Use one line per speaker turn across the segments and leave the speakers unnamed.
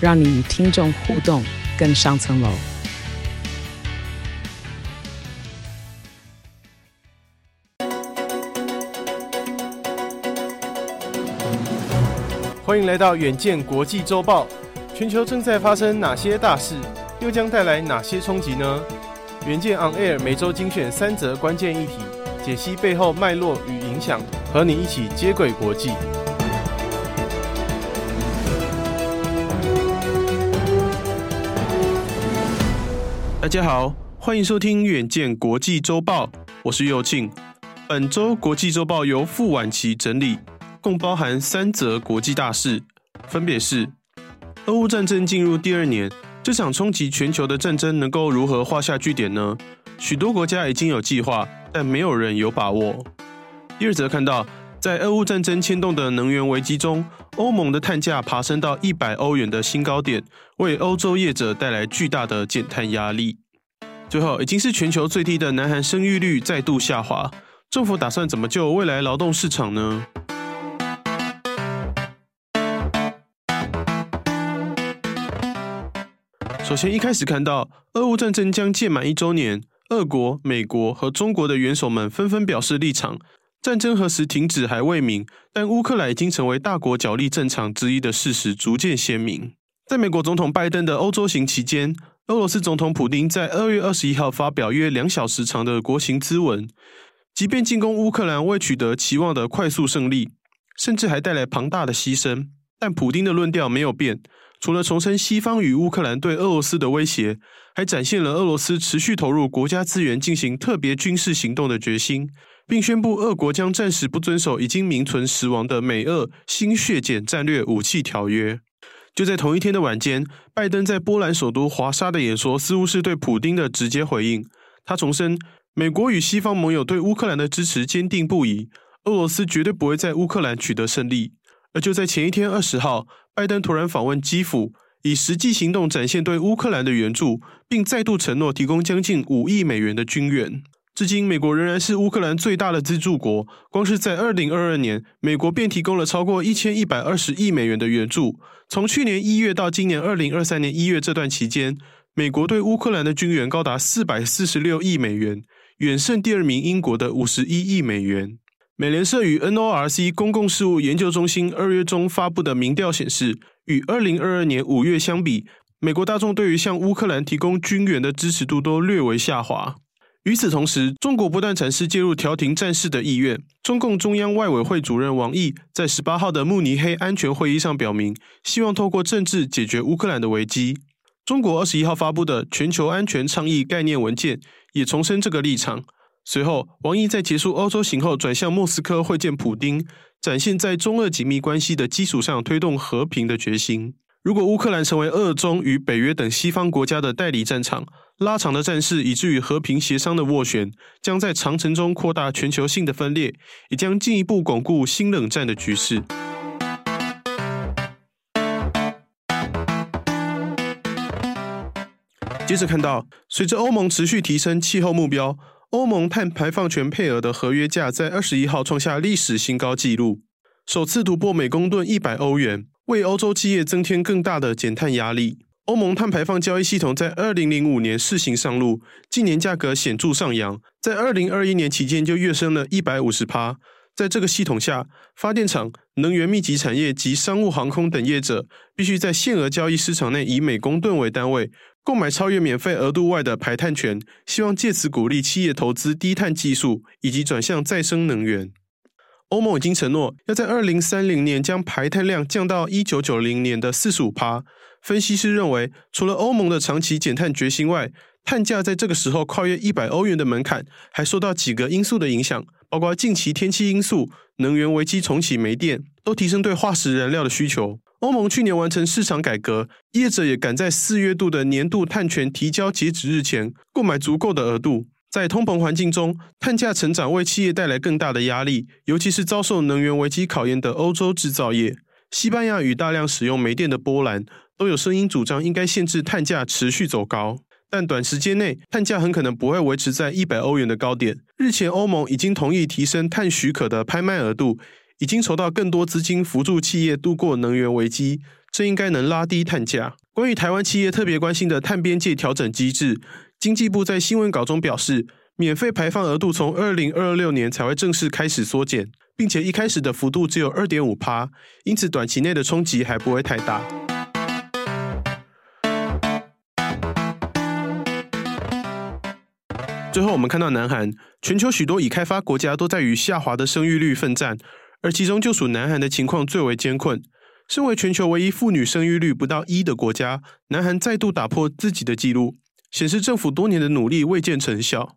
让你与听众互动更上层楼。
欢迎来到远见国际周报。全球正在发生哪些大事？又将带来哪些冲击呢？远见 On Air 每周精选三则关键议题，解析背后脉络与影响，和你一起接轨国际。大家好，欢迎收听远见国际周报，我是右庆。本周国际周报由傅婉琪整理，共包含三则国际大事，分别是：俄乌战争进入第二年。这场冲击全球的战争能够如何画下句点呢？许多国家已经有计划，但没有人有把握。第二则看到，在俄乌战争牵动的能源危机中，欧盟的碳价爬升到一百欧元的新高点，为欧洲业者带来巨大的减碳压力。最后，已经是全球最低的南韩生育率再度下滑，政府打算怎么救未来劳动市场呢？首先，一开始看到俄乌战争将届满一周年，俄国、美国和中国的元首们纷纷表示立场。战争何时停止还未明，但乌克兰已经成为大国角力战场之一的事实逐渐鲜明。在美国总统拜登的欧洲行期间，俄罗斯总统普丁在二月二十一号发表约两小时长的国情咨文。即便进攻乌克兰未取得期望的快速胜利，甚至还带来庞大的牺牲，但普丁的论调没有变。除了重申西方与乌克兰对俄罗斯的威胁，还展现了俄罗斯持续投入国家资源进行特别军事行动的决心，并宣布俄国将暂时不遵守已经名存实亡的美俄新削减战略武器条约。就在同一天的晚间，拜登在波兰首都华沙的演说似乎是对普丁的直接回应。他重申，美国与西方盟友对乌克兰的支持坚定不移，俄罗斯绝对不会在乌克兰取得胜利。而就在前一天二十号，拜登突然访问基辅，以实际行动展现对乌克兰的援助，并再度承诺提供将近五亿美元的军援。至今，美国仍然是乌克兰最大的资助国。光是在二零二二年，美国便提供了超过一千一百二十亿美元的援助。从去年一月到今年二零二三年一月这段期间，美国对乌克兰的军援高达四百四十六亿美元，远胜第二名英国的五十一亿美元。美联社与 NORC 公共事务研究中心二月中发布的民调显示，与二零二二年五月相比，美国大众对于向乌克兰提供军援的支持度都略微下滑。与此同时，中国不断展示介入调停战事的意愿。中共中央外委会主任王毅在十八号的慕尼黑安全会议上表明，希望透过政治解决乌克兰的危机。中国二十一号发布的全球安全倡议概念文件也重申这个立场。随后，王毅在结束欧洲行后转向莫斯科会见普丁，展现在中俄紧密关系的基础上推动和平的决心。如果乌克兰成为俄中与北约等西方国家的代理战场，拉长的战事以至于和平协商的斡旋，将在长程中扩大全球性的分裂，也将进一步巩固新冷战的局势。接着看到，随着欧盟持续提升气候目标。欧盟碳排放权配额的合约价在二十一号创下历史新高纪录，首次突破每公吨一百欧元，为欧洲企业增添更大的减碳压力。欧盟碳排放交易系统在二零零五年试行上路，近年价格显著上扬，在二零二一年期间就跃升了一百五十趴。在这个系统下，发电厂、能源密集产业及商务航空等业者必须在限额交易市场内以每公吨为单位。购买超越免费额度外的排碳权，希望借此鼓励企业投资低碳技术以及转向再生能源。欧盟已经承诺要在二零三零年将排碳量降到一九九零年的四十五趴。分析师认为，除了欧盟的长期减碳决心外，碳价在这个时候跨越一百欧元的门槛，还受到几个因素的影响，包括近期天气因素、能源危机重启煤电，都提升对化石燃料的需求。欧盟去年完成市场改革，业者也赶在四月度的年度碳权提交截止日前购买足够的额度。在通膨环境中，碳价成长为企业带来更大的压力，尤其是遭受能源危机考验的欧洲制造业。西班牙与大量使用煤电的波兰都有声音主张应该限制碳价持续走高，但短时间内碳价很可能不会维持在一百欧元的高点。日前，欧盟已经同意提升碳许可的拍卖额度。已经筹到更多资金辅助企业度过能源危机，这应该能拉低碳价。关于台湾企业特别关心的碳边界调整机制，经济部在新闻稿中表示，免费排放额度从二零二六年才会正式开始缩减，并且一开始的幅度只有二点五趴，因此短期内的冲击还不会太大。最后，我们看到南韩，全球许多已开发国家都在与下滑的生育率奋战。而其中就属南韩的情况最为艰困。身为全球唯一妇女生育率不到一的国家，南韩再度打破自己的纪录，显示政府多年的努力未见成效。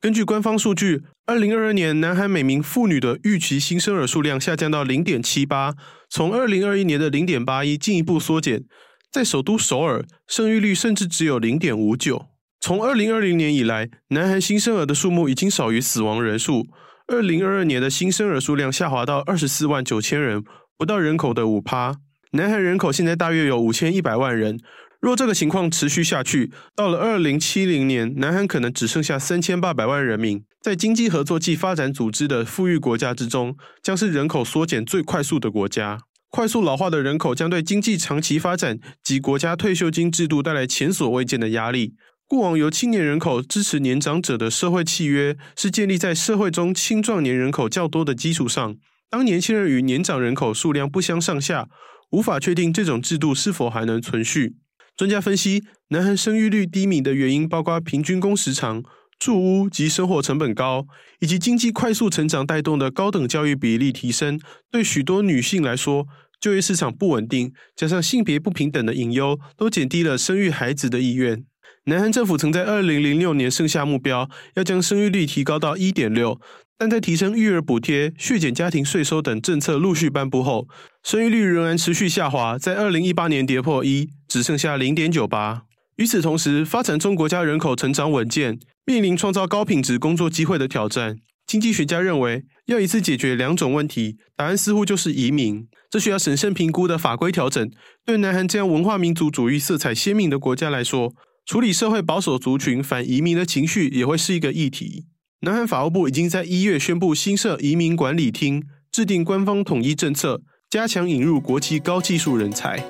根据官方数据，二零二二年南韩每名妇女的预期新生儿数量下降到零点七八，从二零二一年的零点八一进一步缩减。在首都首尔，生育率甚至只有零点五九。从二零二零年以来，南韩新生儿的数目已经少于死亡人数。二零二二年的新生儿数量下滑到二十四万九千人，不到人口的五趴。南韩人口现在大约有五千一百万人。若这个情况持续下去，到了二零七零年，南韩可能只剩下三千八百万人民。在经济合作暨发展组织的富裕国家之中，将是人口缩减最快速的国家。快速老化的人口将对经济长期发展及国家退休金制度带来前所未见的压力。过往由青年人口支持年长者的社会契约，是建立在社会中青壮年人口较多的基础上。当年轻人与年长人口数量不相上下，无法确定这种制度是否还能存续。专家分析，南韩生育率低迷的原因包括平均工时长、住屋及生活成本高，以及经济快速成长带动的高等教育比例提升。对许多女性来说，就业市场不稳定，加上性别不平等的隐忧，都减低了生育孩子的意愿。南韩政府曾在二零零六年设下目标，要将生育率提高到一点六，但在提升育儿补贴、削减家庭税收等政策陆续颁布后，生育率仍然持续下滑，在二零一八年跌破一，只剩下零点九八。与此同时，发展中国家人口成长稳健，面临创造高品质工作机会的挑战。经济学家认为，要一次解决两种问题，答案似乎就是移民。这需要审慎评估的法规调整。对南韩这样文化民族主义色彩鲜明的国家来说，处理社会保守族群反移民的情绪也会是一个议题。南韩法务部已经在一月宣布新设移民管理厅，制定官方统一政策，加强引入国际高技术人才。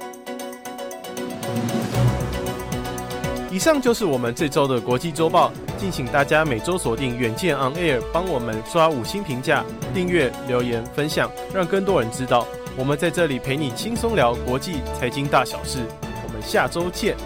以上就是我们这周的国际周报，敬请大家每周锁定远见 On Air，帮我们刷五星评价、订阅、留言、分享，让更多人知道我们在这里陪你轻松聊国际财经大小事。我们下周见。